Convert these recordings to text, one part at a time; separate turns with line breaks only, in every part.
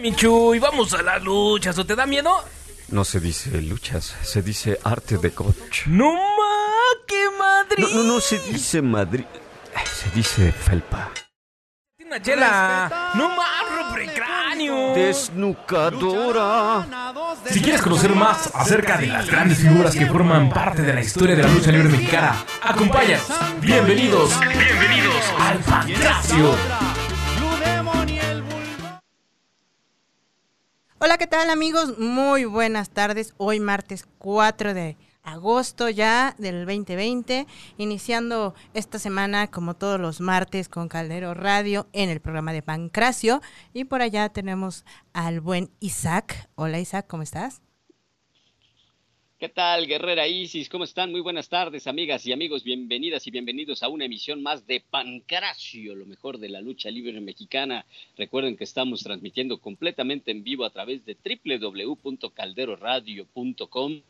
Michu, y vamos a las luchas, ¿o te da miedo?
No se dice luchas, se dice arte de coach.
¡No ma! ¡Qué Madrid!
No, no, no se dice Madrid, se dice felpa.
Una chela. ¡No más, cráneo!
Desnucadora.
Si quieres conocer más acerca de las grandes figuras que forman parte de la historia de la lucha libre mexicana, acompáñanos. Bienvenidos, bienvenidos al Pancracio.
Tal amigos? Muy buenas tardes. Hoy martes 4 de agosto ya del 2020, iniciando esta semana como todos los martes con Caldero Radio en el programa de Pancracio. Y por allá tenemos al buen Isaac. Hola Isaac, ¿cómo estás?
¿Qué tal, Guerrera Isis? ¿Cómo están? Muy buenas tardes, amigas y amigos. Bienvenidas y bienvenidos a una emisión más de Pancracio, lo mejor de la lucha libre mexicana. Recuerden que estamos transmitiendo completamente en vivo a través de www.calderoradio.com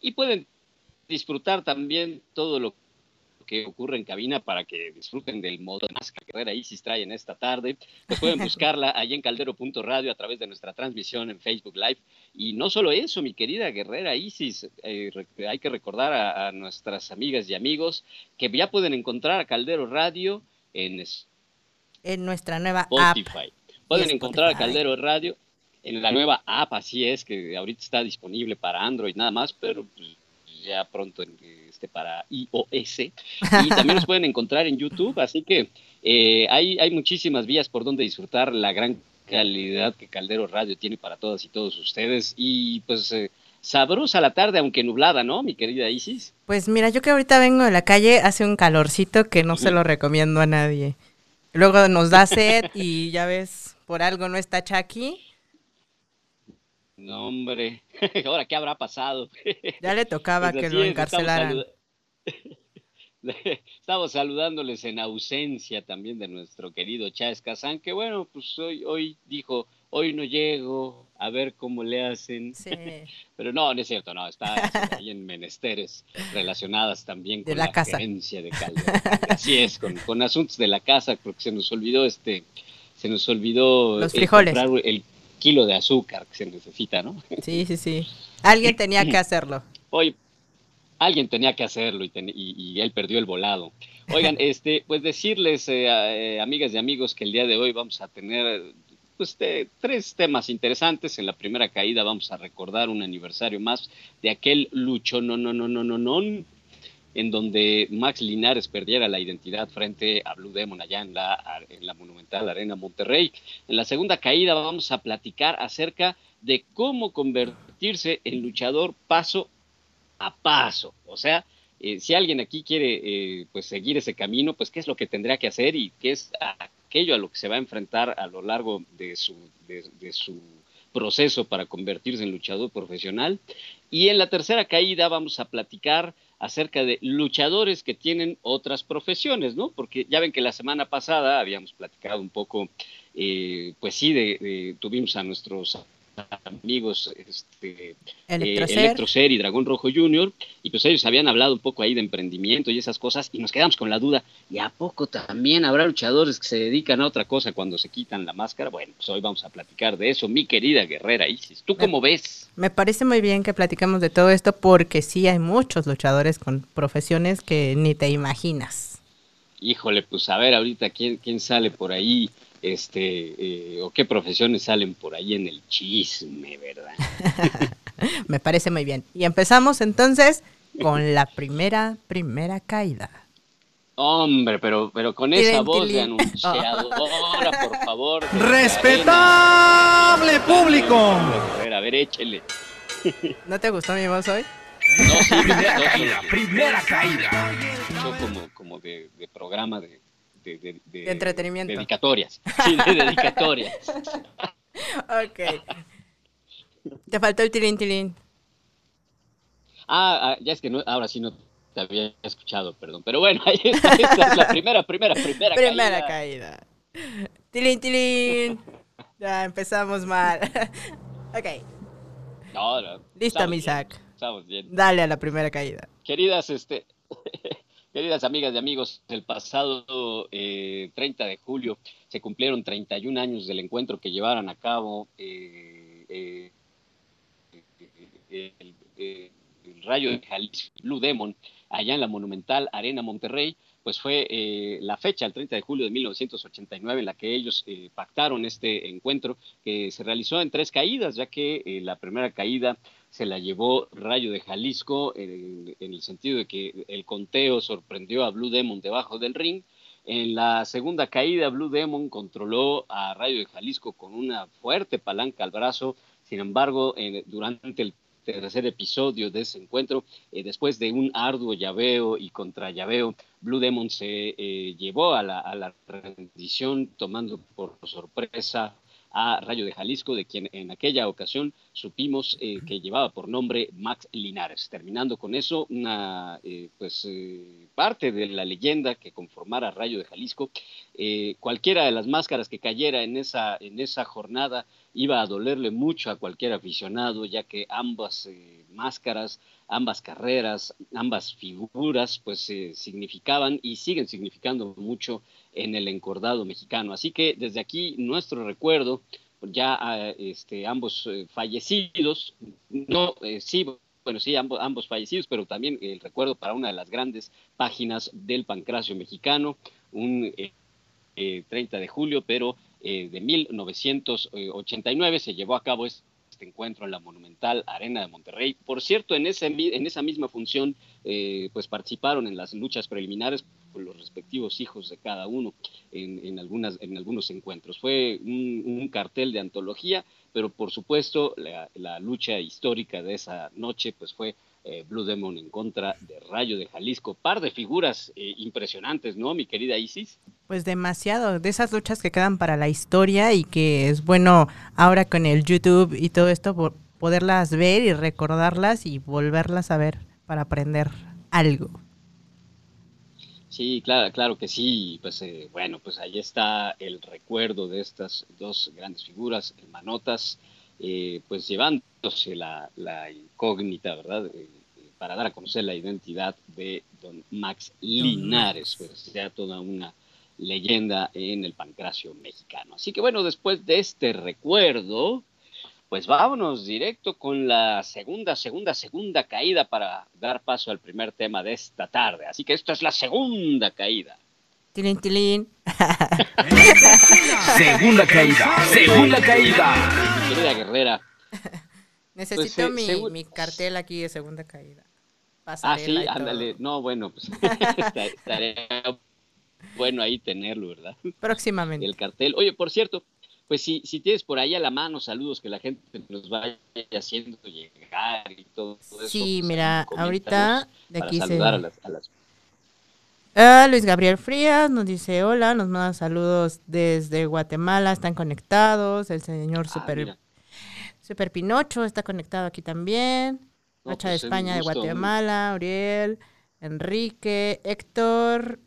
y pueden disfrutar también todo lo que ocurre en cabina para que disfruten del modo de máscara Guerrera Isis trae en esta tarde. Pues pueden buscarla allí en caldero.radio a través de nuestra transmisión en Facebook Live. Y no solo eso, mi querida Guerrera Isis, eh, hay que recordar a, nuestras amigas y amigos que ya pueden encontrar a Caldero Radio en,
en nuestra nueva
Spotify. Pueden encontrar a Caldero Radio en la nueva app, así es, que ahorita está disponible para Android nada más, pero pues, ya pronto este, para iOS. Y también nos pueden encontrar en YouTube, así que eh, hay, hay muchísimas vías por donde disfrutar la gran calidad que Caldero Radio tiene para todas y todos ustedes. Y pues eh, sabrosa la tarde, aunque nublada, ¿no, mi querida Isis?
Pues mira, yo que ahorita vengo de la calle, hace un calorcito que no se lo recomiendo a nadie. Luego nos da sed y ya ves, por algo no está Chucky
no, hombre, ahora qué habrá pasado.
Ya le tocaba pues que lo encarcelaran.
Estamos, saludándoles en ausencia también de nuestro querido Chávez Kazán, que bueno, pues hoy, hoy dijo, hoy no llego, a ver cómo le hacen. Sí. Pero no, no es cierto, no, está, ahí en menesteres relacionadas también con la, casa. de Calderón. Así es, con, asuntos de la casa, porque se nos olvidó este, se nos olvidó
los frijoles.
el kilo de azúcar que se necesita, ¿no?
Sí, sí, sí. Alguien tenía que hacerlo.
Hoy, alguien tenía que hacerlo y, él perdió el volado. Oigan, este, pues decirles, eh, eh, amigas y amigos, que el día de hoy vamos a tener pues, tres temas interesantes. En la primera caída vamos a recordar un aniversario más de aquel lucho no, no, no, no, no, no, en donde Max Linares perdiera la identidad frente a Blue Demon allá en la, en la Monumental Arena Monterrey. En la segunda caída vamos a platicar acerca de cómo convertirse en luchador paso a paso. O sea, eh, si alguien aquí quiere eh, pues seguir ese camino, pues qué es lo que tendría que hacer y qué es aquello a lo que se va a enfrentar a lo largo de su, de su proceso para convertirse en luchador profesional. Y en la tercera caída vamos a platicar acerca de luchadores que tienen otras profesiones, ¿no? Porque ya ven que la semana pasada habíamos platicado un poco, eh, pues sí, de, tuvimos a nuestros amigos este, Electrocer. y Dragón Rojo Junior, y pues ellos habían hablado un poco ahí de emprendimiento y esas cosas, y nos quedamos con la duda, ¿y a poco también habrá luchadores que se dedican a otra cosa cuando se quitan la máscara? Bueno, pues hoy vamos a platicar de eso, mi querida guerrera Isis. ¿Tú cómo ves?
Me parece muy bien que platiquemos de todo esto porque sí hay muchos luchadores con profesiones que ni te imaginas.
Híjole, pues a ver ahorita quién, quién sale por ahí este, eh, o qué profesiones salen por ahí en el chisme, ¿verdad?
Me parece muy bien. Y empezamos entonces con la primera, primera caída.
Hombre, pero, pero con esa voz de anunciadora, por favor.
¡Respetable público!
A ver, a ver, échele.
¿No te gustó mi voz hoy?
No, sí,
primera caída, primera caída.
como, como de programa de, de,
entretenimiento.
Dedicatorias. Sí, de dedicatorias.
ok. Te faltó el tilín tilín.
Ah, ah, ya es que no, ahora sí no te había escuchado, perdón. Pero bueno, ahí está, esta es la primera, primera, primera,
primera caída. Tilín, tilín. Ya empezamos mal. ok.
No,
Listo, mi Estamos bien. Dale a la primera caída.
Queridas, este, Queridas amigas y amigos, el pasado 30 eh, de julio se cumplieron 31 años del encuentro que llevaron a cabo eh, eh, el, Rayo de Jalisco, Blue Demon, allá en la monumental Arena Monterrey, pues fue la fecha, el 30 de julio de 1989, en la que ellos pactaron este encuentro, que se realizó en tres caídas, ya que la primera caída se la llevó Rayo de Jalisco en, el sentido de que el conteo sorprendió a Blue Demon debajo del ring. En la segunda caída, Blue Demon controló a Rayo de Jalisco con una fuerte palanca al brazo. Sin embargo, durante el tercer episodio de ese encuentro, eh, después de un arduo llaveo y contra llaveo, Blue Demon se eh, llevó a la, a la rendición, tomando por sorpresa a Rayo de Jalisco, de quien en aquella ocasión supimos eh, que llevaba por nombre Max Linares. Terminando con eso, una eh, pues eh, parte de la leyenda que conformara Rayo de Jalisco, cualquiera de las máscaras que cayera en esa, en esa jornada iba a dolerle mucho a cualquier aficionado, ya que ambas máscaras, ambas carreras, ambas figuras, pues significaban y siguen significando mucho en el encordado mexicano. Así que desde aquí nuestro recuerdo, ya a, este, ambos eh, fallecidos, no, eh, sí, bueno, sí, ambos, ambos fallecidos, pero también el recuerdo para una de las grandes páginas del pancracio mexicano, un 30 eh, de julio, pero de 1989 se llevó a cabo este este encuentro en la monumental Arena de Monterrey. Por cierto, en, ese, en esa misma función, eh, pues participaron en las luchas preliminares los respectivos hijos de cada uno en, algunas, en algunos encuentros. Fue un, cartel de antología, pero por supuesto la, la lucha histórica de esa noche pues fue eh, Blue Demon en contra de Rayo de Jalisco. Par de figuras eh, impresionantes, ¿no, mi querida Isis?
Pues demasiado, de esas luchas que quedan para la historia y que es bueno ahora con el YouTube y todo esto poderlas ver y recordarlas y volverlas a ver para aprender algo.
Sí, claro, claro que sí. Pues eh, bueno, pues ahí está el recuerdo de estas dos grandes figuras, manotas, eh, pues llevándose la, incógnita, ¿verdad? Eh, para dar a conocer la identidad de don Max Linares, pues ya toda una leyenda en el pancracio mexicano. Así que bueno, después de este recuerdo, pues vámonos directo con la segunda, segunda, segunda caída para dar paso al primer tema de esta tarde. Así que esto es la segunda caída.
Tilín, tilín.
segunda caída, segunda caída.
Querida guerrera.
Necesito pues, mi, cartel aquí de segunda caída.
ah, sí, ándale. No, bueno, pues estaría bueno ahí tenerlo, ¿verdad?
Próximamente.
El cartel. Oye, por cierto, pues si, si tienes por ahí a la mano saludos que la gente nos vaya haciendo llegar y todo, eso.
Sí, pues, mira, ahorita de aquí
se... a las
Ah, Luis Gabriel Frías nos dice hola, nos manda saludos desde Guatemala, están conectados. El señor ah, Super, Super Pinocho está conectado aquí también. Hacha de pues, España, de Guatemala, Uriel, Enrique, Héctor,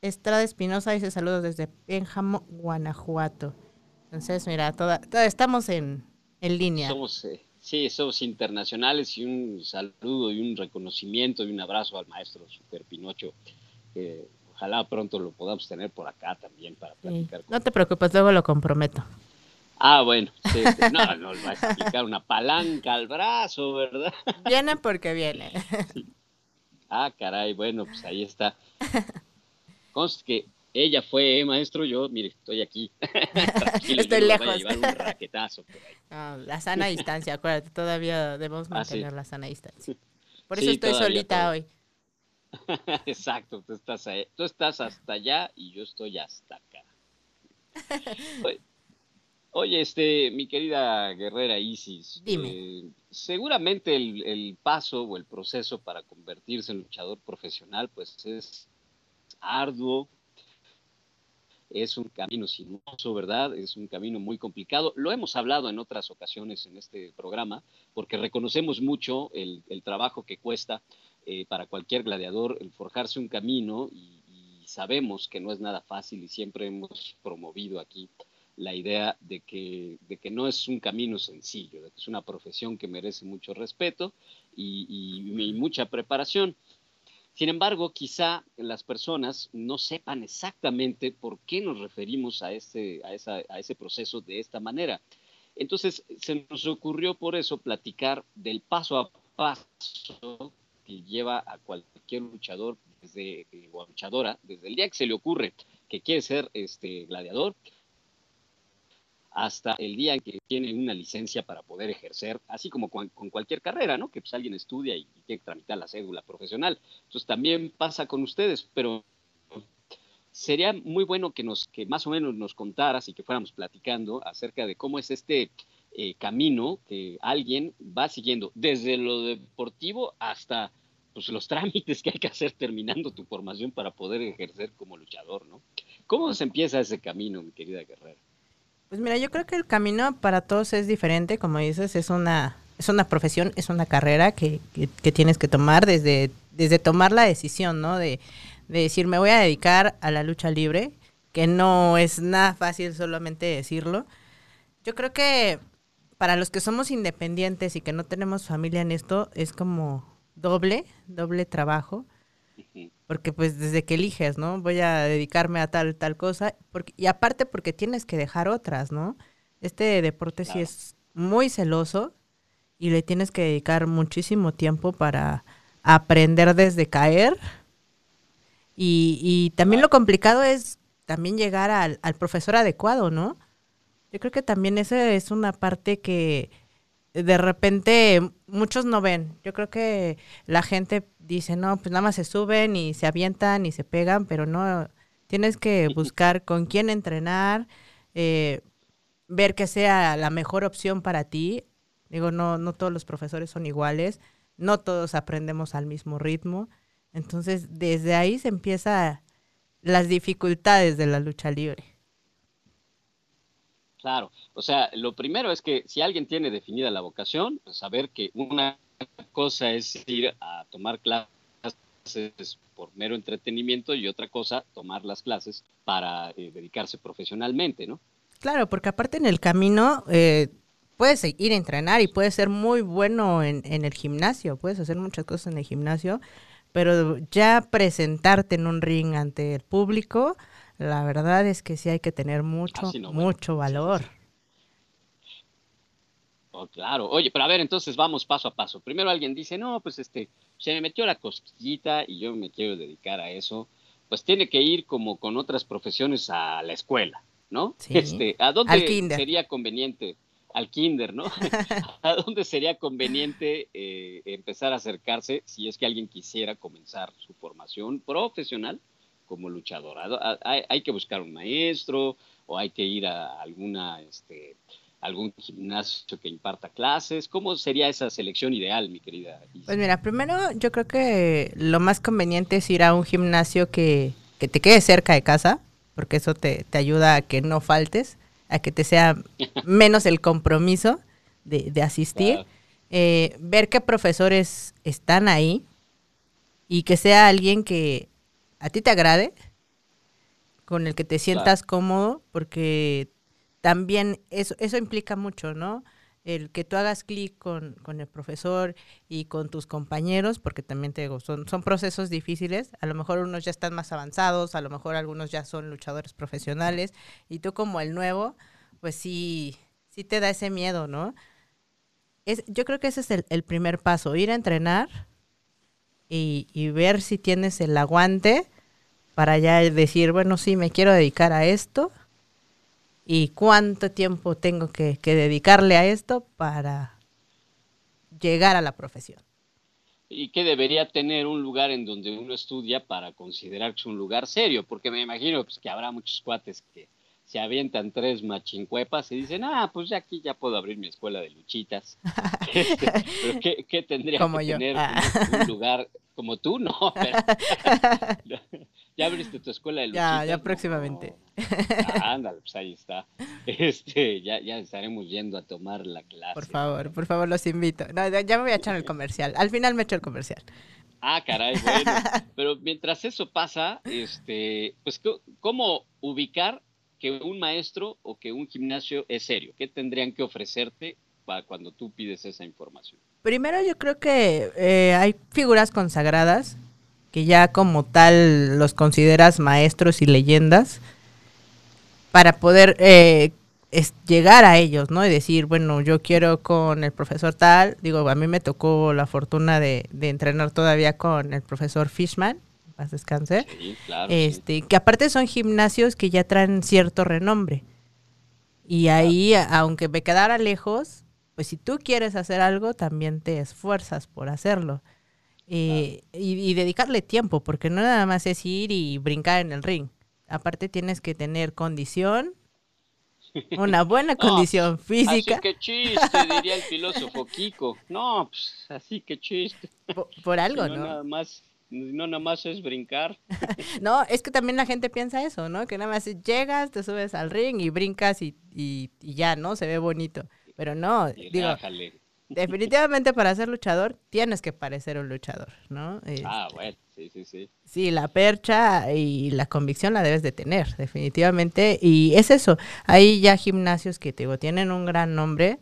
Estrada Espinosa dice saludos desde Pénjamo, Guanajuato. Entonces, mira, toda, estamos en, línea.
Somos, eh, sí, somos internacionales y un saludo y un reconocimiento y un abrazo al maestro Super Pinocho que ojalá pronto lo podamos tener por acá también para platicar.
No te preocupes, luego lo comprometo.
Ah, bueno, no, no, va a explicar una palanca al brazo, ¿verdad?
Viene porque viene.
Ah, caray, bueno, pues ahí está. Conste que ella fue eh, maestro, yo, mire, estoy aquí.
estoy lejos.
a llevar un raquetazo por
ahí. la sana distancia, acuérdate, todavía debemos ah, mantener la sana distancia. Por eso estoy solita hoy.
Exacto, tú estás, tú estás hasta allá y yo estoy hasta acá. Oye, este, mi querida guerrera Isis,
eh,
seguramente el, paso o el proceso para convertirse en luchador profesional, pues es arduo, es un camino sinuoso, ¿verdad? Es un camino muy complicado. Lo hemos hablado en otras ocasiones en este programa, porque reconocemos mucho el, el trabajo que cuesta eh, para cualquier gladiador el forjarse un camino y, sabemos que no es nada fácil y siempre hemos promovido aquí la idea de que, de que no es un camino sencillo, de que es una profesión que merece mucho respeto y, mucha preparación. Sin embargo, quizá las personas no sepan exactamente por qué nos referimos a ese, a, a ese proceso de esta manera. Entonces, se nos ocurrió por eso platicar del paso a paso que lleva a cualquier luchador desde, o luchadora, desde el día que se le ocurre que quiere ser este gladiador, hasta el día en que tiene una licencia para poder ejercer, así como con, cualquier carrera, ¿no? Que pues alguien estudia y, tiene que tramitar la cédula profesional. Entonces también pasa con ustedes, pero sería muy bueno que nos, que más o menos nos contaras y que fuéramos platicando acerca de cómo es este eh, camino que alguien va siguiendo desde lo deportivo hasta pues, los trámites que hay que hacer terminando tu formación para poder ejercer como luchador, ¿no? ¿Cómo se empieza ese camino, mi querida guerrera?
Pues mira, yo creo que el camino para todos es diferente, como dices, es una, es una profesión, es una carrera que, que, tienes que tomar desde, desde tomar la decisión, ¿no? De, de decir, me voy a dedicar a la lucha libre, que no es nada fácil solamente decirlo. Yo creo que para los que somos independientes y que no tenemos familia en esto, es como doble, doble trabajo. Porque pues desde que eliges, ¿no? Voy a dedicarme a tal, tal cosa. Porque, y aparte porque tienes que dejar otras, ¿no? Este deporte sí es muy celoso y le tienes que dedicar muchísimo tiempo para aprender desde caer. Y, y también lo complicado es también llegar al, al profesor adecuado, ¿no? Yo creo que también esa es una parte que de repente muchos no ven. Yo creo que la gente dice, no, pues nada más se suben y se avientan y se pegan, pero no, tienes que buscar con quién entrenar, eh, ver que sea la mejor opción para ti. Digo, no, no todos los profesores son iguales, no todos aprendemos al mismo ritmo. Entonces, desde ahí se empieza las dificultades de la lucha libre.
Claro, o sea, lo primero es que si alguien tiene definida la vocación, pues saber que una cosa es ir a tomar clases por mero entretenimiento y otra cosa, tomar las clases para eh, dedicarse profesionalmente, ¿no?
Claro, porque aparte en el camino eh, puedes ir a entrenar y puedes ser muy bueno en, en el gimnasio, puedes hacer muchas cosas en el gimnasio, pero ya presentarte en un ring ante el público, la verdad es que sí hay que tener mucho, mucho valor.
Oh, claro. Oye, pero a ver, entonces vamos paso a paso. Primero alguien dice, no, pues este, se me metió la cosquillita y yo me quiero dedicar a eso. Pues tiene que ir como con otras profesiones a la escuela, ¿no? Este, ¿A dónde sería conveniente? Al kinder, ¿no? ¿A dónde sería conveniente eh, empezar a acercarse si es que alguien quisiera comenzar su formación profesional? Como luchador. Hay, que buscar un maestro o hay que ir a alguna, este, algún gimnasio que imparta clases. ¿Cómo sería esa selección ideal, mi querida?
Pues mira, primero yo creo que lo más conveniente es ir a un gimnasio que, que te quede cerca de casa, porque eso te, te, ayuda a que no faltes, a que te sea menos el compromiso de, de asistir. Eh, ver qué profesores están ahí y que sea alguien que a ti te agrade, con el que te sientas cómodo, porque también eso, eso implica mucho, ¿no? El que tú hagas clic con, el profesor y con tus compañeros, porque también te digo, son, son procesos difíciles. A lo mejor unos ya están más avanzados, a lo mejor algunos ya son luchadores profesionales, y tú como el nuevo, pues sí, sí te da ese miedo, ¿no? Es, yo creo que ese es el, el primer paso, ir a entrenar y, y, ver si tienes el aguante para ya decir, bueno, sí, me quiero dedicar a esto y cuánto tiempo tengo que, dedicarle a esto para llegar a la profesión.
¿Y qué debería tener un lugar en donde uno estudia para considerar que es un lugar serio? Porque me imagino pues, que habrá muchos cuates que se avientan tres machincuepas y dicen, ah, pues ya aquí ya puedo abrir mi escuela de luchitas. Este, pero ¿qué, tendría que tener ah. un, lugar como tú? No, pero, ya abriste tu escuela de luchitas.
Ya, ya próximamente.
ándale, pues ahí está. Este, ya, ya estaremos yendo a tomar la clase.
Por favor, por favor, los invito. No, ya me voy a echar el comercial. Al final me echo el comercial.
Ah, caray, bueno. Pero mientras eso pasa, este, pues, ¿cómo ubicar que un maestro o que un gimnasio es serio? ¿Qué tendrían que ofrecerte para cuando tú pides esa información?
Primero yo creo que eh, hay figuras consagradas que ya como tal los consideras maestros y leyendas, para poder eh, llegar a ellos, ¿no? Y decir, bueno, yo quiero con el profesor tal, digo, a mí me tocó la fortuna de, entrenar todavía con el profesor Fishman, más descanse, este, que aparte son gimnasios que ya traen cierto renombre. Y ahí, aunque me quedara lejos, pues si tú quieres hacer algo, también te esfuerzas por hacerlo. Eh, y, dedicarle tiempo, porque no nada más es ir y brincar en el ring. Aparte tienes que tener condición, una buena condición física.
Así que chiste, diría el filósofo Kiko. No, pues así que chiste.
Por, algo,
no,
¿no?
Nada más, no nada más es brincar.
no, es que también la gente piensa eso, ¿no? Que nada más llegas, te subes al ring y brincas y, y, y ya, ¿no? Se ve bonito. Pero no, digo, definitivamente para ser luchador tienes que parecer un luchador, ¿no?
ah, bueno, sí, sí, sí.
Sí, la percha y la convicción la debes de tener, definitivamente. Y es eso, hay ya gimnasios que te digo, tienen un gran nombre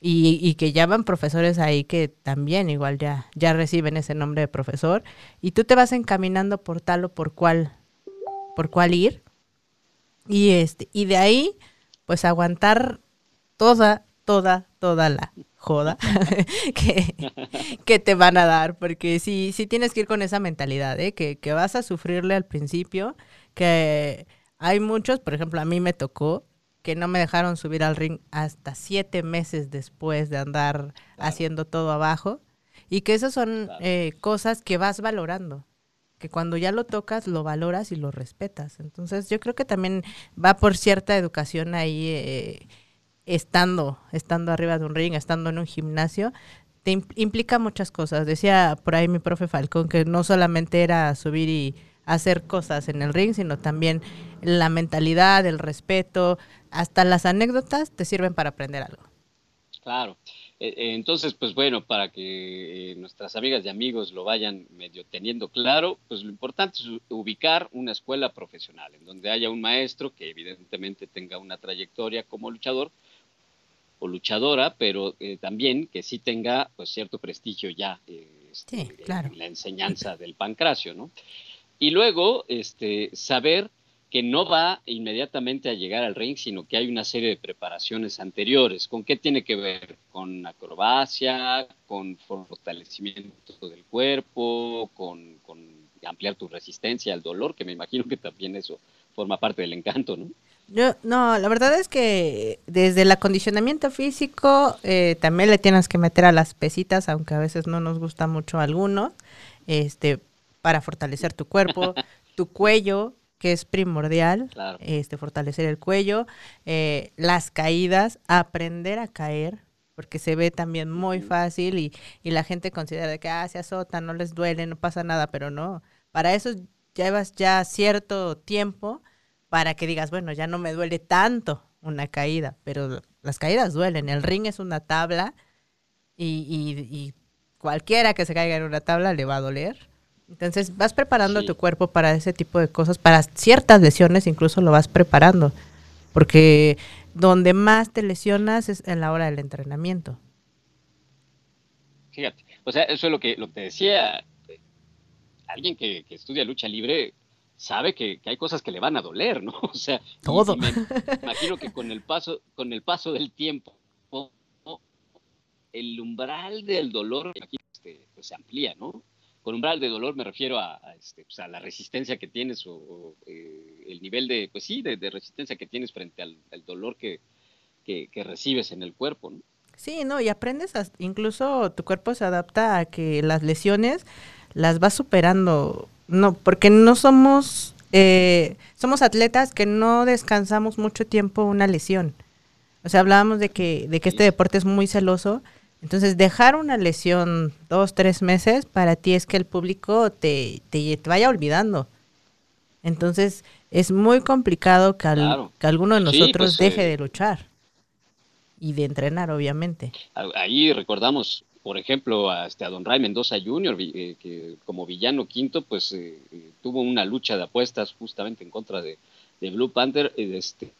y, y que llaman profesores ahí que también igual ya, ya reciben ese nombre de profesor y tú te vas encaminando por tal o por cual, por cuál ir. Y este, y de ahí, pues aguantar toda toda, toda la joda que, que, te van a dar, porque sí, sí tienes que ir con esa mentalidad, ¿eh? que, que vas a sufrirle al principio, que hay muchos, por ejemplo, a mí me tocó que no me dejaron subir al ring hasta siete meses después de andar haciendo todo abajo, y que esas son eh, cosas que vas valorando que cuando ya lo tocas lo valoras y lo respetas. Entonces yo creo que también va por cierta educación ahí eh, estando, estando arriba de un ring, estando en un gimnasio, te implica muchas cosas. Decía por ahí mi profe Falcón que no solamente era subir y hacer cosas en el ring, sino también la mentalidad, el respeto, hasta las anécdotas te sirven para aprender algo.
Claro. Eh, eh, entonces, pues bueno, para que eh, nuestras amigas y amigos lo vayan medio teniendo claro, pues lo importante es ubicar una escuela profesional en donde haya un maestro que evidentemente tenga una trayectoria como luchador, o luchadora, pero eh, también que sí tenga pues cierto prestigio ya eh, este, en la enseñanza del pancracio, ¿no? Y luego este, saber que no va inmediatamente a llegar al ring, sino que hay una serie de preparaciones anteriores. ¿Con qué tiene que ver? Con acrobacia, con fortalecimiento del cuerpo, con, con ampliar tu resistencia al dolor, que me imagino que también eso forma parte del encanto, ¿no?
Yo, no, la verdad es que desde el acondicionamiento físico eh, también le tienes que meter a las pesitas, aunque a veces no nos gusta mucho alguno, este, para fortalecer tu cuerpo, tu cuello, que es primordial, este, fortalecer el cuello, eh, las caídas, aprender a caer, porque se ve también muy fácil y, y la gente considera que ah, se azota, no les duele, no pasa nada, pero no. Para eso llevas ya cierto tiempo para que digas, bueno, ya no me duele tanto una caída, pero las caídas duelen. El ring es una tabla y, cualquiera que se caiga en una tabla le va a doler. Entonces vas preparando tu cuerpo para ese tipo de cosas, para ciertas lesiones incluso lo vas preparando, porque donde más te lesionas es en la hora del entrenamiento.
Fíjate, o sea, eso es lo que, lo que decía alguien que, que estudia lucha libre, sabe que, hay cosas que le van a doler, ¿no? O sea,
todo.
me imagino que con el paso, con el paso del tiempo, el umbral del dolor este, pues, se amplía, ¿no? Con umbral de dolor me refiero a, este, pues, a la resistencia que tienes o, eh, el nivel de, pues sí, de, resistencia que tienes frente al, dolor que, que, recibes en el cuerpo, ¿no?
Sí, no, y aprendes, incluso tu cuerpo se adapta a que las lesiones las vas superando no, porque no somos, eh, somos atletas que no descansamos mucho tiempo una lesión. O sea, hablábamos de que, de que este deporte es muy celoso. Entonces, dejar una lesión dos, tres meses, para ti es que el público te, te, vaya olvidando. Entonces, es muy complicado que, que alguno de nosotros pues, deje eh, de luchar y de entrenar, obviamente.
Ahí recordamos por ejemplo, a, este, a Don Ray Mendoza Jr., eh, que como villano quinto, pues eh, eh, tuvo una lucha de apuestas justamente en contra de, Blue Panther este,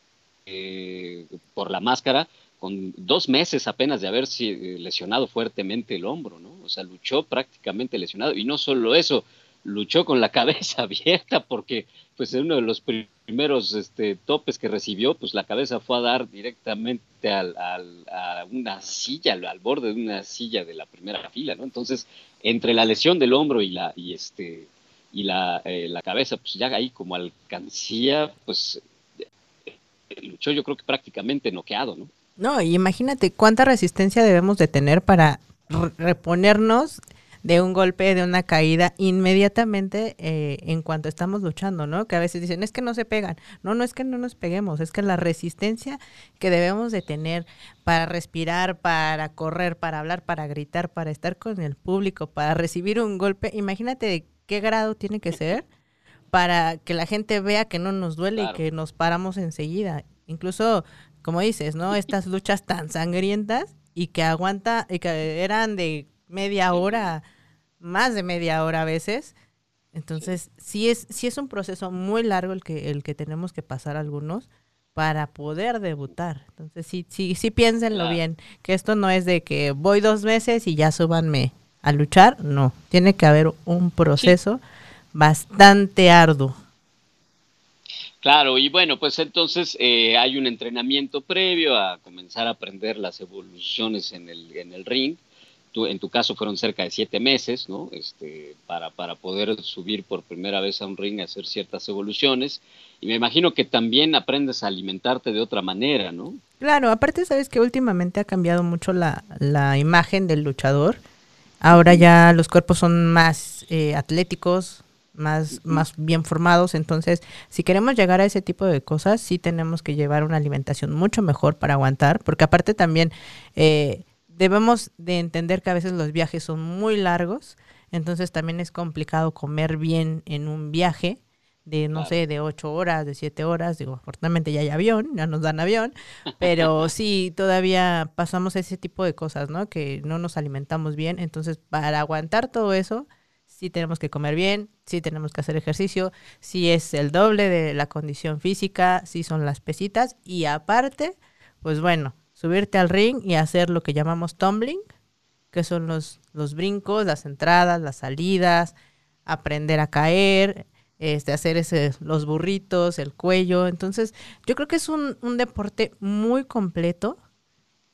por la máscara, con dos meses apenas de haberse lesionado fuertemente el hombro, ¿no? O sea, luchó prácticamente lesionado. Y no solo eso, luchó con la cabeza abierta porque pues en uno de los primeros este, topes que recibió, pues la cabeza fue a dar directamente al, a una silla, al, borde de una silla de la primera fila, ¿no? Entonces, entre la lesión del hombro y la, y este, y la, eh, la cabeza, pues ya ahí como alcancía, pues luchó yo creo que prácticamente noqueado, ¿no?
No, y imagínate cuánta resistencia debemos de tener para reponernos de un golpe, de una caída inmediatamente eh, en cuanto estamos luchando, ¿no? Que a veces dicen, es que no se pegan. No, no es que no nos peguemos, es que la resistencia que debemos de tener para respirar, para correr, para hablar, para gritar, para estar con el público, para recibir un golpe, imagínate de qué grado tiene que ser para que la gente vea que no nos duele y que nos paramos enseguida. Incluso, como dices, ¿no? Estas luchas tan sangrientas y que aguanta, y que eran de media hora más de media hora a veces. Entonces, sí es, sí es un proceso muy largo el que, el que tenemos que pasar algunos para poder debutar. Entonces, sí, sí, sí piénsenlo bien, que esto no es de que voy dos meses y ya súbanme a luchar, no, tiene que haber un proceso bastante arduo.
Claro, y bueno, pues entonces eh, hay un entrenamiento previo a comenzar a aprender las evoluciones en el, en el ring en tu caso fueron cerca de siete meses, ¿no? Este, para, para poder subir por primera vez a un ring a hacer ciertas evoluciones. Y me imagino que también aprendes a alimentarte de otra manera, ¿no?
Claro, aparte sabes que últimamente ha cambiado mucho la, la imagen del luchador. Ahora ya los cuerpos son más eh, atléticos, más, más bien formados. Entonces, si queremos llegar a ese tipo de cosas, sí tenemos que llevar una alimentación mucho mejor para aguantar, porque aparte también eh, debemos de entender que a veces los viajes son muy largos, entonces también es complicado comer bien en un viaje de, no sé, de ocho horas, de siete horas, digo, afortunadamente ya hay avión, ya nos dan avión, pero sí, todavía pasamos ese tipo de cosas, ¿no? Que no nos alimentamos bien, entonces para aguantar todo eso, sí tenemos que comer bien, sí tenemos que hacer ejercicio, sí es el doble de la condición física, sí son las pesitas, y aparte, pues bueno, subirte al ring y hacer lo que llamamos tumbling, que son los, los brincos, las entradas, las salidas, aprender a caer, este, hacer ese, los burritos, el cuello. Entonces, yo creo que es un, un deporte muy completo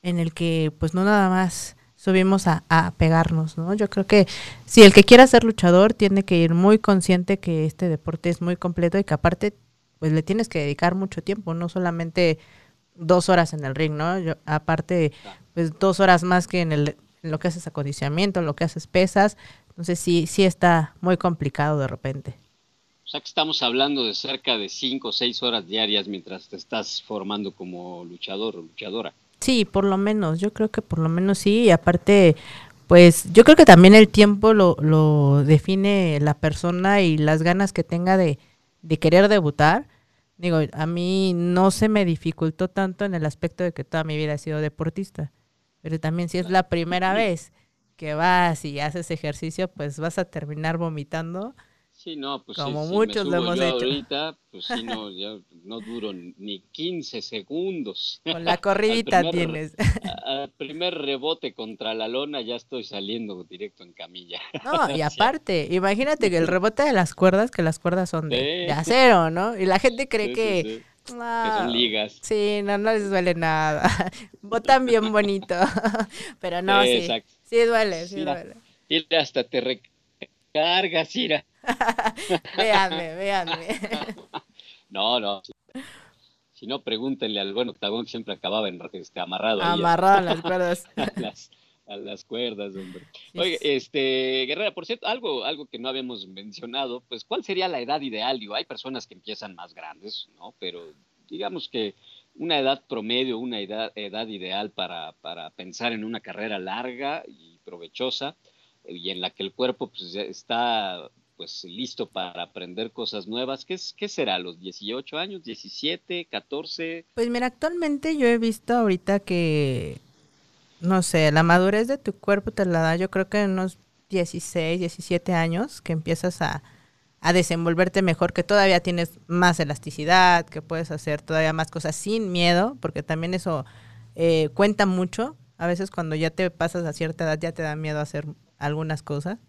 en el que pues no nada más subimos a, a, pegarnos, ¿no? Yo creo que si el que quiera ser luchador tiene que ir muy consciente que este deporte es muy completo y que aparte pues le tienes que dedicar mucho tiempo, no solamente dos horas en el ring, ¿no? Yo, aparte, pues dos horas más que en, el, en lo que haces acondicionamiento, en lo que haces pesas. Entonces sí, sí está muy complicado de repente.
O sea que estamos hablando de cerca de cinco o seis horas diarias mientras te estás formando como luchador o luchadora.
Sí, por lo menos, yo creo que por lo menos sí, y aparte, pues yo creo que también el tiempo lo, lo define la persona y las ganas que tenga de, de querer debutar Digo, a mí no se me dificultó tanto en el aspecto de que toda mi vida he sido deportista, pero también si es la primera vez que vas y haces ejercicio, pues vas a terminar vomitando
Sí, no, pues
como muchos lo hemos hecho.
Ahorita, pues sí, no, ya no duro ni 15 segundos.
Con la corridita tienes.
Al primer rebote contra la lona ya estoy saliendo directo en camilla.
No, y aparte, imagínate que el rebote de las cuerdas, que las cuerdas son de, acero, ¿no? Y la gente cree que...
que son ligas.
Sí, no, no les duele nada. Botan bien bonito. Pero no, sí. Sí duele, sí duele.
Y hasta te recargas, Ira.
véanme, véanme.
No, no. Si no, pregúntenle al buen octagón que siempre acababa en, este, amarrado.
Amarrado a las cuerdas.
a, las, cuerdas, hombre. Oye, este, Guerrera, por cierto, algo, algo que no habíamos mencionado, pues, ¿cuál sería la edad ideal? Digo, hay personas que empiezan más grandes, ¿no? Pero digamos que una edad promedio, una edad, edad ideal para, para pensar en una carrera larga y provechosa y en la que el cuerpo pues, está pues listo para aprender cosas nuevas. ¿Qué, qué será? ¿Los 18 años? ¿17? ¿14?
Pues mira, actualmente yo he visto ahorita que, no sé, la madurez de tu cuerpo te la da yo creo que en unos 16, 17 años que empiezas a, a desenvolverte mejor, que todavía tienes más elasticidad, que puedes hacer todavía más cosas sin miedo, porque también eso eh, cuenta mucho. A veces cuando ya te pasas a cierta edad ya te da miedo hacer algunas cosas.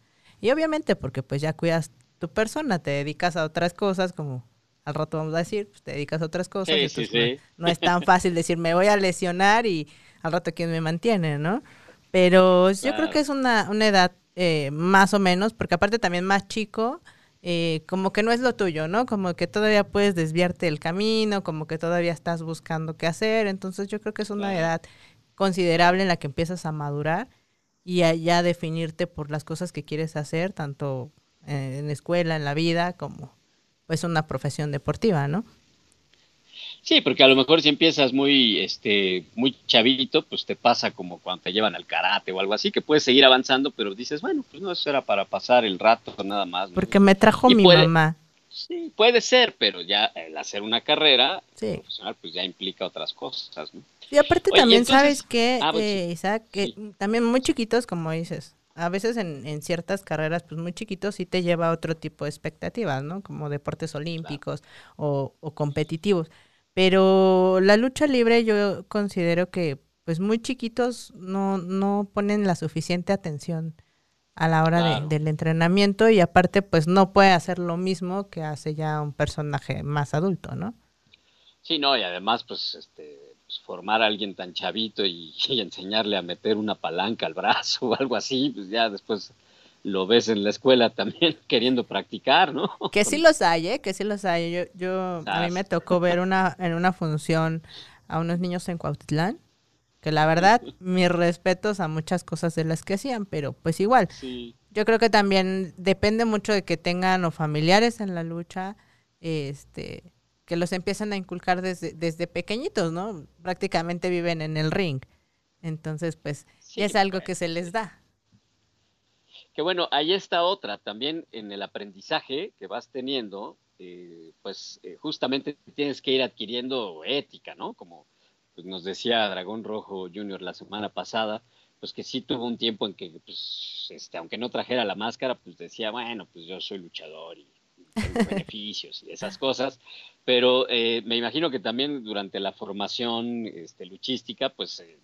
Y obviamente porque pues ya cuidas tu persona, te dedicas a otras cosas, como al rato vamos a decir, pues te dedicas a otras cosas.
Sí, sí, sí.
No, no, es tan fácil decir, me voy a lesionar y al rato quién me mantiene, ¿no? Pero yo creo que es una, una edad eh, más o menos, porque aparte también más chico, eh, como que no es lo tuyo, ¿no? Como que todavía puedes desviarte el camino, como que todavía estás buscando qué hacer. Entonces yo creo que es una
Claro.
edad considerable en la que empiezas a madurar y a ya definirte por las cosas que quieres hacer, tanto eh, en la escuela, en la vida, como pues una profesión deportiva, ¿no?
Sí, porque a lo mejor si empiezas muy, este, muy chavito, pues te pasa como cuando te llevan al karate o algo así, que puedes seguir avanzando, pero dices, bueno, pues no, eso era para pasar el rato nada más. ¿no?
Porque me trajo
Y
mi
puede-
mamá.
Sí, puede ser, pero ya el hacer una carrera
Sí.
profesional, pues ya implica otras cosas, ¿no?
Y aparte
Oye,
también
entonces-
sabes que,
Ah, pues
eh. Isaac, que
Sí.
también muy chiquitos, como dices, a veces en, en ciertas carreras, pues muy chiquitos sí te lleva a otro tipo de expectativas, ¿no? Como deportes olímpicos o, o competitivos. Pero la lucha libre yo considero que pues muy chiquitos no, no ponen la suficiente atención a la hora de-
Claro.
del entrenamiento y aparte pues no puede hacer lo mismo que hace ya un personaje más adulto, ¿no?
Sí, no, y además, pues, este, pues, formar a alguien tan chavito y, y enseñarle a meter una palanca al brazo o algo así, pues ya después lo ves en la escuela también queriendo practicar, ¿no?
Que sí los hay, ¿eh? Que sí los hay. Yo, yo a mí me tocó ver una en una función a unos niños en Cuautitlán, que la verdad, mis respetos a muchas cosas de las que hacían, pero pues igual,
Sí,
yo creo que también depende mucho de que tengan o familiares en la lucha, este, que los empiezan a inculcar desde, desde pequeñitos, ¿no? Prácticamente viven en el ring. Entonces, pues,
Sí,
es algo
pues.
que se les da.
Que bueno, ahí está otra, también en el aprendizaje que vas teniendo, eh, pues eh, justamente tienes que ir adquiriendo ética, ¿no? Como pues, nos decía Dragón Rojo Junior la semana pasada, pues que sí tuvo un tiempo en que, pues, este, aunque no trajera la máscara, pues decía, bueno, pues yo soy luchador y, beneficios y esas cosas, pero eh, me imagino que también durante la formación este, luchística, pues eh,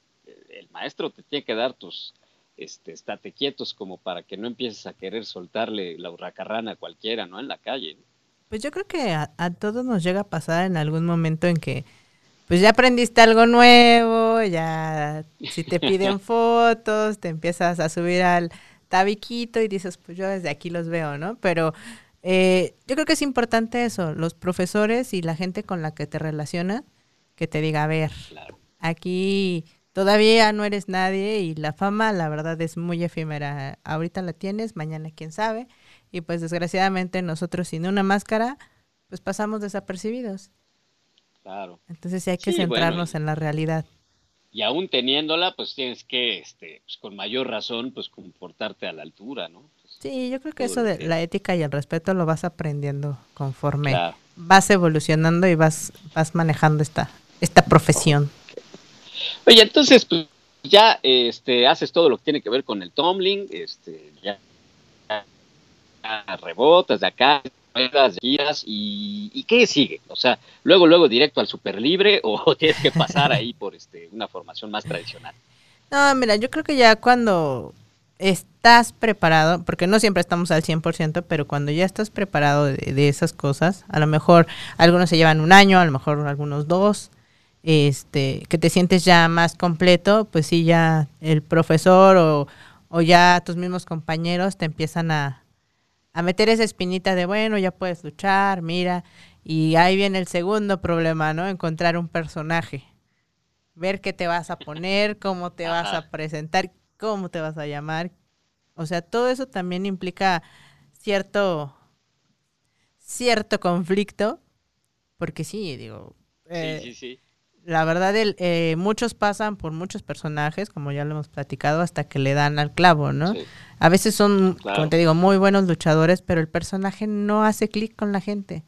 el maestro te tiene que dar tus este, estate quietos como para que no empieces a querer soltarle la hurracarrana a cualquiera, ¿no? En la calle. ¿no?
Pues yo creo que a, a todos nos llega a pasar en algún momento en que pues ya aprendiste algo nuevo, ya si te piden fotos, te empiezas a subir al tabiquito y dices, pues yo desde aquí los veo, ¿no? Pero eh, yo creo que es importante eso, los profesores y la gente con la que te relacionas, que te diga, a ver,
Claro.
aquí todavía no eres nadie y la fama, la verdad, es muy efímera. Ahorita la tienes, mañana quién sabe. Y pues desgraciadamente nosotros sin una máscara, pues pasamos desapercibidos.
Claro.
Entonces sí hay que
Sí,
centrarnos en la realidad.
Y aún teniéndola, pues tienes que, este, pues, con mayor razón, pues comportarte a la altura, ¿no?
Sí, yo creo que eso de la ética y el respeto lo vas aprendiendo conforme
Claro.
vas evolucionando y vas, vas manejando esta, esta profesión.
Oye, entonces, pues ya este, haces todo lo que tiene que ver con el tumbling, este, ya, ya rebotas de acá, juegas, giras, y, y ¿qué sigue? O sea, luego, luego directo al super libre o tienes que pasar ahí por este, una formación más tradicional.
No, mira, yo creo que ya cuando estás preparado, porque no siempre estamos al 100%, pero cuando ya estás preparado de, de esas cosas, a lo mejor algunos se llevan un año, a lo mejor algunos dos, este, que te sientes ya más completo, pues sí, ya el profesor o, o ya tus mismos compañeros te empiezan a, a meter esa espinita de, bueno, ya puedes luchar, mira, y ahí viene el segundo problema, ¿no? Encontrar un personaje ver qué te vas a poner, cómo te vas a presentar, cómo te vas a llamar. O sea, todo eso también implica cierto cierto conflicto, porque sí, digo, eh,
sí, sí, sí.
la verdad, el, eh, muchos pasan por muchos personajes, como ya lo hemos platicado, hasta que le dan al clavo, ¿no?
Sí.
A veces son,
Claro.
como te digo, muy buenos luchadores, pero el personaje no hace clic con la gente.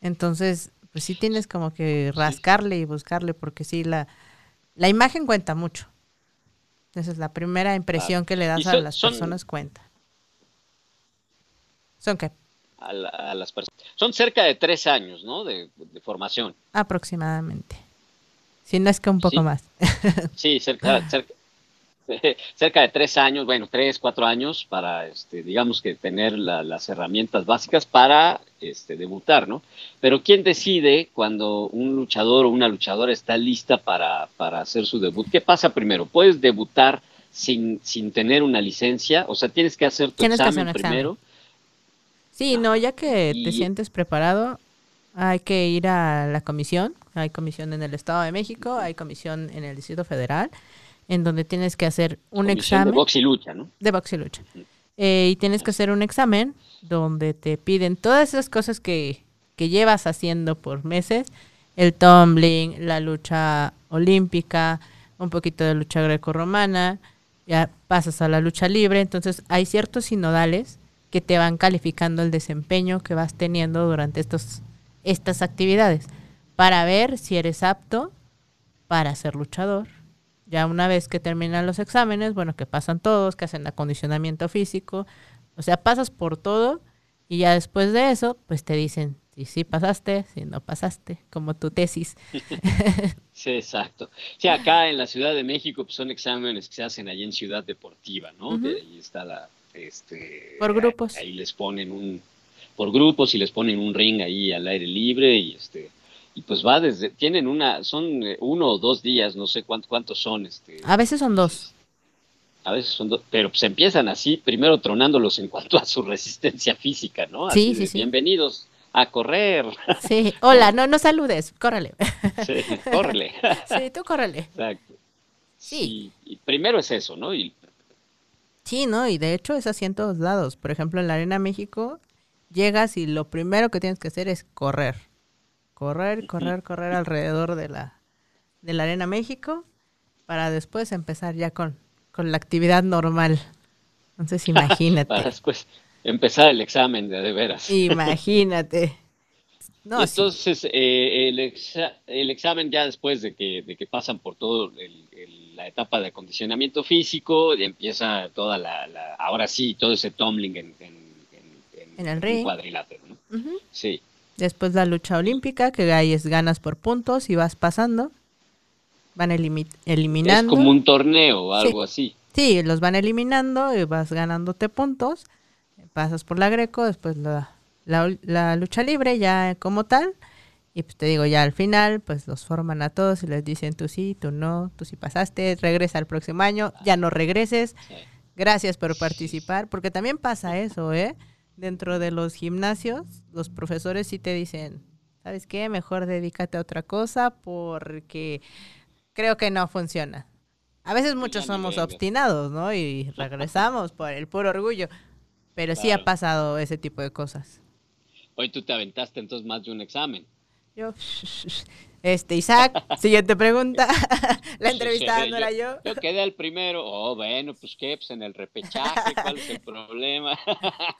Entonces, pues sí tienes como que rascarle y buscarle, porque sí, la, la imagen cuenta mucho. Esa es la primera impresión que le das a las
son-
personas cuenta. ¿Son qué?
A, la- a las personas. Son cerca de tres años, ¿no? De, de formación.
Aproximadamente. Si no es que un poco
Sí.
más.
Sí, cerca, cerca. cerca de tres años, bueno, tres, cuatro años para, este, digamos que tener las herramientas básicas para este, debutar, ¿no? Pero ¿quién decide cuando un luchador o una luchadora está lista para, para hacer su debut? ¿Qué pasa primero? ¿Puedes debutar sin, sin tener una licencia? O sea, tienes que hacer tu examen, primero.
Sí, no, ya que te sientes preparado, hay que ir a la comisión. Hay comisión en el Estado de México, hay comisión en el Distrito Federal en donde tienes que hacer un examen.
De box y lucha, ¿no?
De box y lucha. Eh, y tienes que hacer un examen donde te piden todas esas cosas que, que llevas haciendo por meses, el tumbling, la lucha olímpica, un poquito de lucha greco-romana, ya pasas a la lucha libre, entonces hay ciertos sinodales que te van calificando el desempeño que vas teniendo durante estos, estas actividades para ver si eres apto para ser luchador ya una vez que terminan los exámenes, bueno, que pasan todos, que hacen acondicionamiento físico, o sea, pasas por todo y ya después de eso, pues te dicen si sí pasaste, si no pasaste, como tu tesis.
sí, exacto. Sí, acá en la Ciudad de México pues, son exámenes que se hacen allí en Ciudad Deportiva, ¿no? Ahí está la... Este,
por grupos.
Ahí les ponen un... Por grupos y les ponen un ring ahí al aire libre y este y pues va desde, tienen una, son eh, uno o dos días, no sé cuántos, cuántos son. Este,
a veces son dos.
A veces son dos, pero pues empiezan así, primero tronándolos en cuanto a su resistencia física, ¿no?
sí, sí, sí.
Bienvenidos a correr.
Sí, hola, no, no saludes, córrele.
Sí, córrele.
Sí, tú córrele.
Exacto. Sí. Y, primero es eso, ¿no? Y,
sí, ¿no? Y de hecho es así en todos lados. Por ejemplo, en la Arena México, llegas y lo primero que tienes que hacer es correr correr, correr, correr alrededor de la, de la Arena México para después empezar ya con, con la actividad normal. Entonces imagínate.
para después empezar el examen de, de veras.
Imagínate.
entonces eh, el, el, examen ya después de que, de que pasan por todo la etapa de acondicionamiento físico, empieza toda la, ahora sí, todo ese tumbling en,
en, el ring.
cuadrilátero. ¿no? Sí.
Después la lucha olímpica, que ahí es ganas por puntos y vas pasando. Van eliminando.
Es como un torneo o algo así.
Sí, los van eliminando y vas ganándote puntos. Pasas por la Greco, después la, la, lucha libre ya como tal. Y pues te digo, ya al final, pues los forman a todos y les dicen tú sí, tú no, tú sí pasaste, regresa el próximo año, ya no regreses. Gracias por participar, porque también pasa eso, ¿eh? Dentro de los gimnasios, los profesores sí te dicen, ¿sabes qué? Mejor dedícate a otra cosa porque creo que no funciona. A veces muchos somos obstinados, ¿no? Y regresamos por el puro orgullo. Pero sí ha pasado ese tipo de cosas.
Hoy tú te aventaste entonces más de un examen.
Yo, este, Isaac, siguiente pregunta. La entrevistada no era yo.
Yo quedé al primero. Oh, bueno, pues qué, pues en el repechaje, ¿cuál es el problema?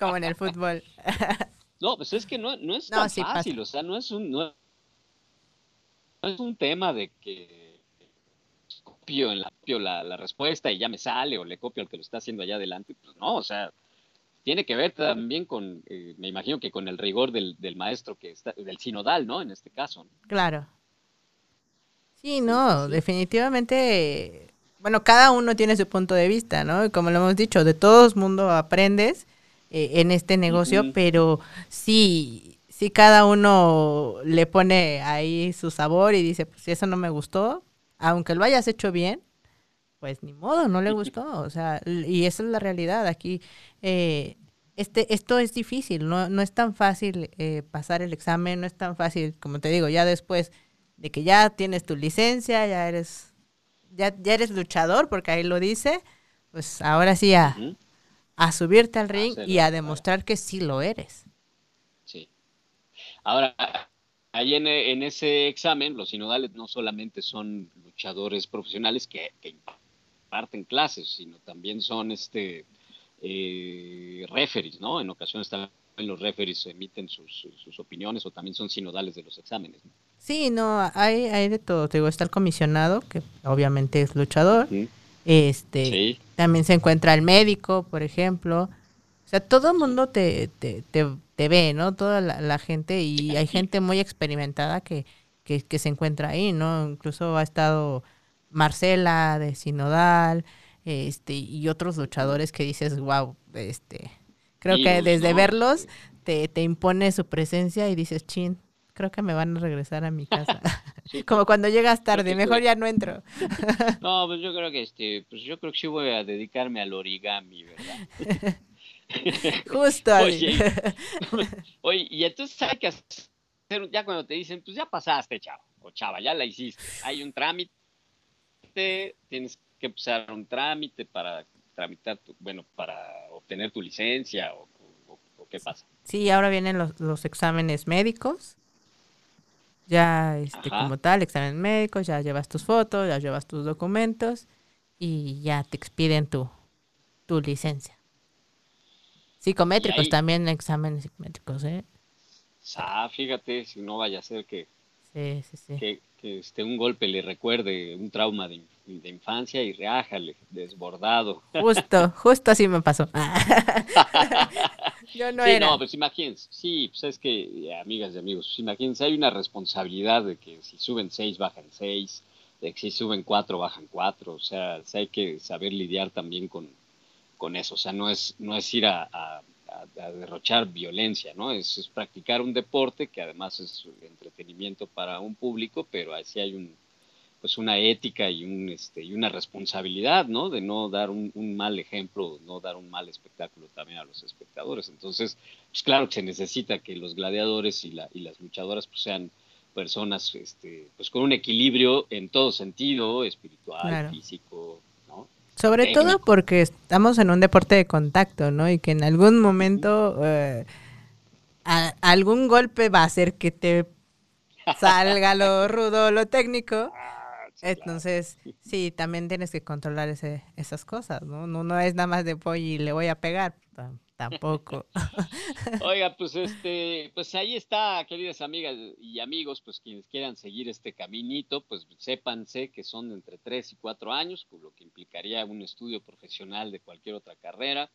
Como en el fútbol.
No, pues es que no, no es tan fácil, o sea, no es un, no, es un tema de que copio en la, la, respuesta y ya me sale o le copio al que lo está haciendo allá adelante. Pues no, o sea, tiene que ver también con, eh, me imagino que con el rigor del, del maestro que está, del sinodal, ¿no? En este caso.
Claro. Sí, no, definitivamente, bueno, cada uno tiene su punto de vista, ¿no? Como lo hemos dicho, de todos mundo aprendes eh, en este negocio, pero sí, sí cada uno le pone ahí su sabor y dice, pues si eso no me gustó, aunque lo hayas hecho bien, pues ni modo, no le gustó, o sea, y esa es la realidad aquí. Eh, este, esto es difícil, no, no es tan fácil eh, pasar el examen, no es tan fácil, como te digo, ya después de que ya tienes tu licencia, ya eres, ya, ya eres luchador, porque ahí lo dice, pues ahora sí a, a subirte al ring y a demostrar que sí lo eres.
Sí. Ahora, ahí en, en, ese examen, los sinodales no solamente son luchadores profesionales que, que imparten clases, sino también son este eh, referees, ¿no? En ocasiones también los referees emiten sus, sus opiniones o también son sinodales de los exámenes. ¿no?
Sí, no, hay, hay de todo. Te digo, está el comisionado, que obviamente es luchador. Este, También se encuentra el médico, por ejemplo. O sea, todo el mundo te, te, te, ve, ¿no? Toda la, gente y hay gente muy experimentada que, que, que, se encuentra ahí, ¿no? Incluso ha estado Marcela de Sinodal, este, y otros luchadores que dices, wow, este, creo que desde verlos te, te impone su presencia y dices, chin, creo que me van a regresar a mi casa. Como cuando llegas tarde, mejor ya no entro.
no, pues yo creo que este, pues yo creo que sí voy a dedicarme al origami, ¿verdad?
Justo.
Oye, oye, y entonces hay que hacer, ya cuando te dicen, pues ya pasaste, chavo, o chava, ya la hiciste. Hay un trámite, tienes que empezar un trámite para tramitar, tu, bueno, para obtener tu licencia o, qué pasa.
Sí, ahora vienen los, los exámenes médicos. Ya, este, como tal, exámenes médicos, ya llevas tus fotos, ya llevas tus documentos y ya te expiden tu, tu licencia. Psicométricos también, exámenes psicométricos, ¿eh?
Ah, fíjate, si no vaya a ser que,
sí, sí, sí.
que, este, un golpe le recuerde un trauma de, infancia y reájale, desbordado.
Justo, justo así me pasó.
Yo no sí, no, pues imagínense, sí, pues es que, amigas y amigos, pues imagínense, hay una responsabilidad de que si suben seis, bajan seis, de que si suben cuatro, bajan cuatro, o sea, hay que saber lidiar también con, con eso. O sea, no es, no es ir a, derrochar violencia, ¿no? Es, practicar un deporte que además es entretenimiento para un público, pero así hay un, pues una ética y, un, este, y una responsabilidad, ¿no? De no dar un, mal ejemplo, no dar un mal espectáculo también a los espectadores. Entonces, pues claro que se necesita que los gladiadores y, la, y las luchadoras pues sean personas este, pues con un equilibrio en todo sentido, espiritual, físico,
sobre todo porque estamos en un deporte de contacto, ¿no? Y que en algún momento eh, algún golpe va a hacer que te salga lo rudo, lo técnico. Entonces, sí, también tienes que controlar ese, esas cosas, ¿no? ¿no? No es nada más de pollo y le voy a pegar. Tampoco.
Oiga, pues este, pues ahí está, queridas amigas y amigos, pues quienes quieran seguir este caminito, pues sépanse que son entre 3 y 4 años, con lo que implicaría un estudio profesional de cualquier otra carrera,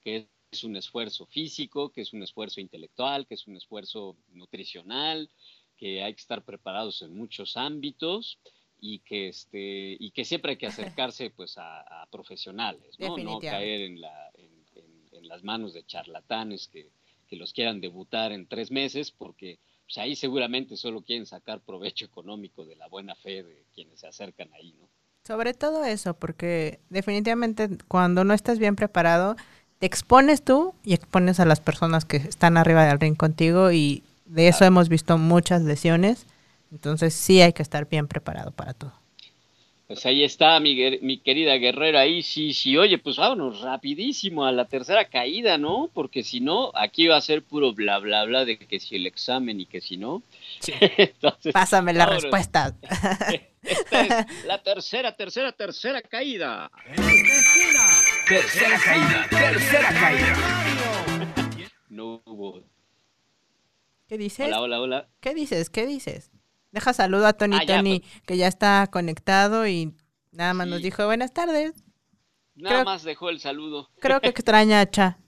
que es un esfuerzo físico, que es un esfuerzo intelectual, que es un esfuerzo nutricional, que hay que estar preparados en muchos ámbitos y que este y que siempre hay que acercarse pues a, profesionales, ¿no? No caer en la en las manos de charlatanes que, los quieran debutar en tres meses, porque pues, ahí seguramente solo quieren sacar provecho económico de la buena fe de quienes se acercan ahí, ¿no?
Sobre todo eso, porque definitivamente cuando no estás bien preparado, te expones tú y expones a las personas que están arriba del ring contigo y de eso hemos visto muchas lesiones, entonces sí hay que estar bien preparado para todo.
Pues ahí está mi, mi, querida guerrera, ahí sí, sí, oye, pues vámonos rapidísimo a la tercera caída, ¿no? Porque si no, aquí va a ser puro bla, bla, bla de que si el examen y que si no.
Pásame la respuesta.
Esta es la tercera, tercera, tercera caída.
Tercera caída, tercera caída.
No hubo.
¿Qué dices?
Hola, hola, hola.
¿Qué dices? ¿Qué dices? Deja saludo a Tony ah, Tony, pues. que ya está conectado y nada más nos dijo buenas tardes.
Nada más dejó el saludo.
Creo que extraña a Cha.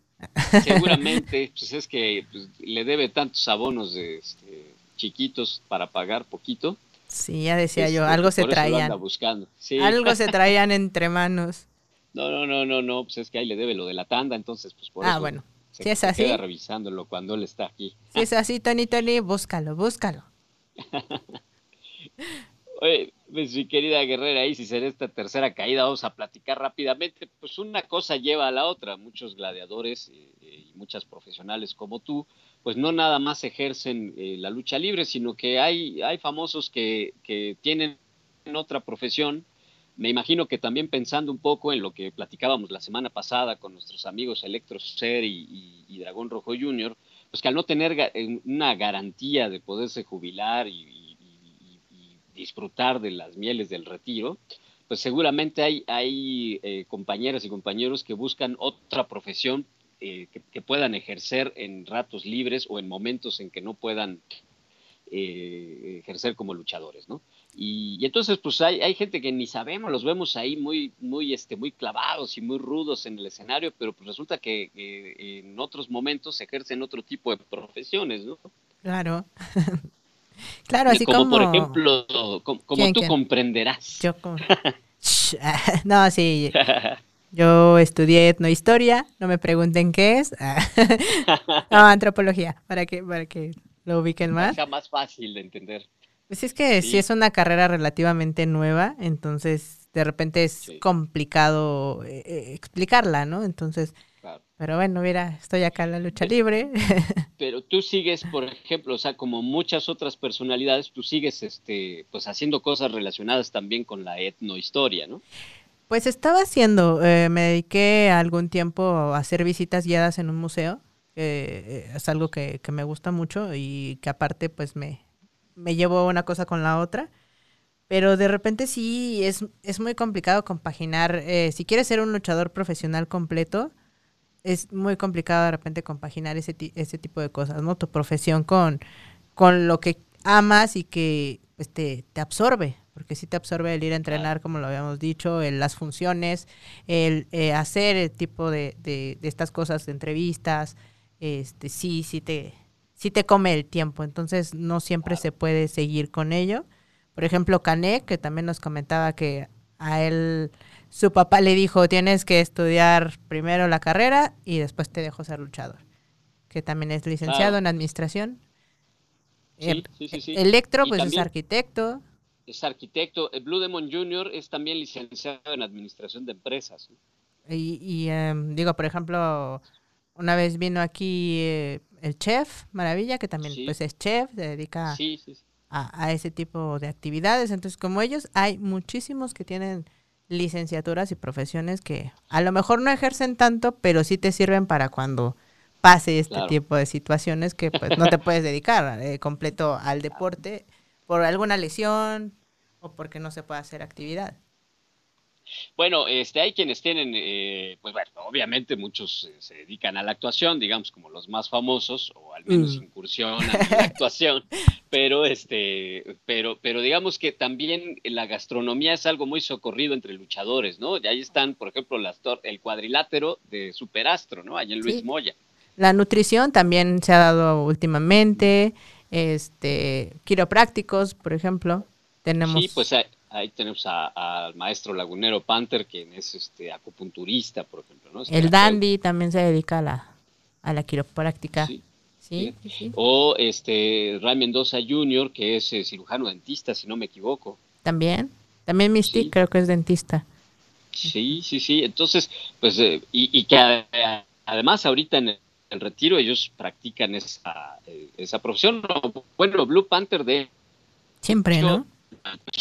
Seguramente, pues es que pues, le debe tantos abonos de este, chiquitos para pagar poquito.
Sí, ya decía yo, este, algo se traían.
buscando.
Algo se traían entre manos.
No, no, no, no, no, pues es que ahí le debe lo de la tanda, entonces pues por
ah,
eso
bueno.
Se,
si es así.
queda revisándolo cuando él está aquí.
Si es así, Tony Tony, búscalo, búscalo.
Oye, pues mi querida guerrera, ahí si será esta tercera caída, vamos a platicar rápidamente. Pues una cosa lleva a la otra. Muchos gladiadores eh, eh, y muchas profesionales como tú, pues no nada más ejercen eh, la lucha libre, sino que hay, hay famosos que, que tienen otra profesión. Me imagino que también pensando un poco en lo que platicábamos la semana pasada con nuestros amigos Electro Ser y, y Dragón Rojo Jr., pues que al no tener una garantía de poderse jubilar y, disfrutar de las mieles del retiro, pues seguramente hay, hay eh, compañeras y compañeros que buscan otra profesión eh, que, puedan ejercer en ratos libres o en momentos en que no puedan ejercer como luchadores, ¿no? Y, entonces, pues hay, hay, gente que ni sabemos, los vemos ahí muy, muy, este, muy clavados y muy rudos en el escenario, pero pues resulta que en otros momentos ejercen otro tipo de profesiones, ¿no?
Claro. claro, así como,
como... por ejemplo, como, tú comprenderás.
Yo no, sí. Yo estudié etnohistoria, no me pregunten qué es. no, antropología, para que, para que lo ubiquen más.
Sea más fácil de entender.
Pues es que sí. es una carrera relativamente nueva, entonces de repente es complicado eh, eh, explicarla, ¿no? Entonces, pero bueno, mira, estoy acá en la lucha libre.
Pero tú sigues, por ejemplo, o sea, como muchas otras personalidades, tú sigues, este, pues haciendo cosas relacionadas también con la etnohistoria, ¿no?
Pues estaba haciendo, eh, me dediqué algún tiempo a hacer visitas guiadas en un museo, que es algo que, que me gusta mucho y que aparte pues me, me llevo una cosa con la otra. Pero de repente sí es, es muy complicado compaginar. Eh, si quieres ser un luchador profesional completo, es muy complicado de repente compaginar ese, ese tipo de cosas, ¿no? Tu profesión con, con lo que amas y que pues, te, absorbe, porque sí te absorbe el ir a entrenar, como lo habíamos dicho, el, las funciones, el eh, hacer el tipo de, de, de, estas cosas, de entrevistas, este, sí, sí te, sí te come el tiempo, entonces no siempre se puede seguir con ello. Por ejemplo, Canek, que también nos comentaba que a él su papá le dijo, tienes que estudiar primero la carrera y después te dejo ser luchador, que también es licenciado en administración.
Sí, sí, sí,
Electro, pues es arquitecto.
Es arquitecto. Blue Demon Jr. es también licenciado en administración de empresas.
Y, em, digo, por ejemplo, una vez vino aquí eh, el chef, Maravilla, que también pues es chef, se dedica a, a, ese tipo de actividades. Entonces, como ellos, hay muchísimos que tienen licenciaturas y profesiones que a lo mejor no ejercen tanto, pero sí te sirven para cuando pase este tipo de situaciones que pues no te puedes dedicar eh, completo al deporte por alguna lesión o porque no se puede hacer actividad.
Bueno, este, hay quienes tienen, eh, pues bueno, obviamente muchos eh, se dedican a la actuación, digamos como los más famosos, o al menos mm. incursionan en la actuación, pero este, pero, pero digamos que también la gastronomía es algo muy socorrido entre luchadores, ¿no? Y ahí están, por ejemplo, las el cuadrilátero de Superastro, ¿no? Allá en Luis Moya.
La nutrición también se ha dado últimamente, este, quiroprácticos, por ejemplo, tenemos.
Sí, pues hay, Ahí tenemos al maestro lagunero Panther, quien es este acupunturista, por ejemplo. ¿no?
el Dandy también se dedica a la, a la quiropráctica. Sí. ¿Sí?
O este Ray Mendoza Jr., que es eh, cirujano dentista, si no me equivoco.
También. También Mystic creo que es dentista.
Sí, sí, sí. Entonces, pues, eh, y, que además ahorita en el, retiro ellos practican esa, eh, esa profesión. Bueno, Blue Panther de...
Siempre, ¿no?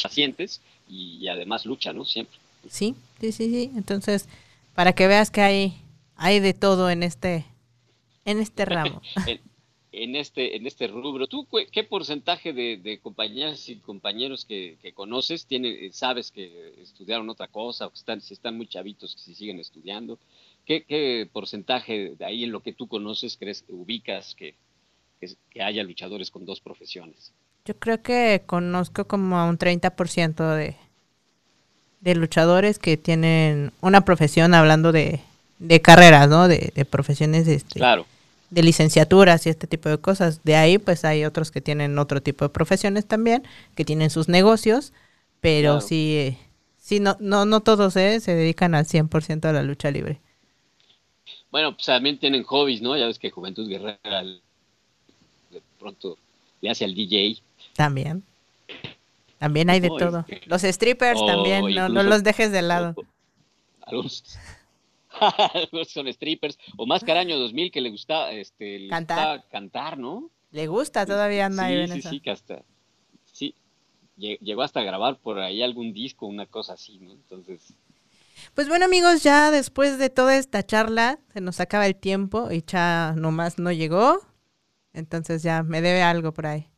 Pacientes y, además lucha, ¿no? Siempre.
Sí, sí, sí, sí. Entonces, para que veas que hay, hay de todo en este, en este ramo.
en, este, en este rubro. ¿Tú qué porcentaje de, de compañeras y compañeros que, conoces tiene, sabes que estudiaron otra cosa o que están, si están muy chavitos, que si siguen estudiando? ¿Qué, qué porcentaje de ahí en lo que tú conoces crees que ubicas que, que haya luchadores con dos profesiones?
Yo creo que conozco como a un 30% de, de luchadores que tienen una profesión hablando de, de carreras, ¿no? De, de profesiones este,
claro.
de licenciaturas y este tipo de cosas. De ahí pues hay otros que tienen otro tipo de profesiones también, que tienen sus negocios, pero sí, sí no, no, no todos ¿eh? se dedican al 100% a la lucha libre.
Bueno, pues también tienen hobbies, ¿no? Ya ves que Juventud Guerrera de pronto le hace al DJ
también. También hay de todo. Los strippers también, no, no, los dejes de lado.
Algunos, son strippers. O más Caraño 2000 que le gusta, este,
cantar.
cantar, ¿no?
Le gusta, todavía anda
sí,
ahí
sí, Sí, que hasta, sí, llegó hasta a grabar por ahí algún disco, una cosa así, ¿no? Entonces...
Pues bueno amigos, ya después de toda esta charla se nos acaba el tiempo y ya nomás no llegó. Entonces ya me debe algo por ahí.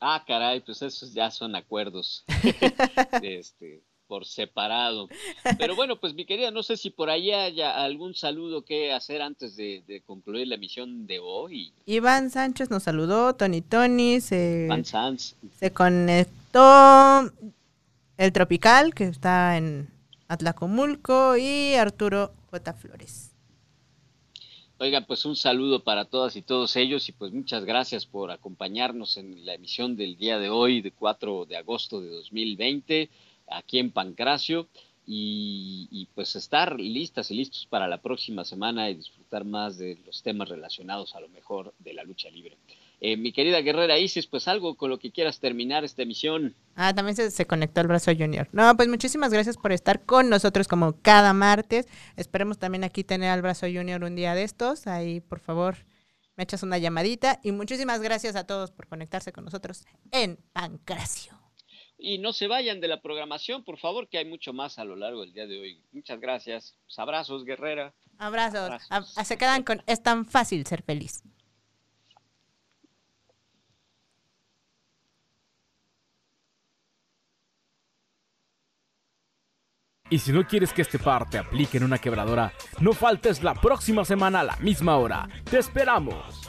Ah, caray, pues esos ya son acuerdos este, por separado. Pero bueno, pues mi querida, no sé si por ahí haya algún saludo que hacer antes de, concluir la emisión de hoy.
Iván Sánchez nos saludó, Tony Tony se,
se
conectó el Tropical, que está en Atlacomulco, y Arturo J. Flores.
Oiga, pues un saludo para todas y todos ellos y pues muchas gracias por acompañarnos en la emisión del día de hoy, de 4 de agosto de 2020. aquí en Pancracio y, pues estar listas y listos para la próxima semana y disfrutar más de los temas relacionados a lo mejor de la lucha libre. Eh, mi querida guerrera Isis, pues algo con lo que quieras terminar esta emisión.
Ah, también se, se, conectó el brazo junior. No, pues muchísimas gracias por estar con nosotros como cada martes. Esperemos también aquí tener al brazo junior un día de estos. Ahí, por favor, me echas una llamadita. Y muchísimas gracias a todos por conectarse con nosotros en Pancracio.
Y no se vayan de la programación, por favor, que hay mucho más a lo largo del día de hoy. Muchas gracias. Pues, abrazos, guerrera.
Abrazos. se quedan con Es tan fácil ser feliz.
Y si no quieres que este parte aplique en una quebradora, no faltes la próxima semana a la misma hora. ¡Te esperamos!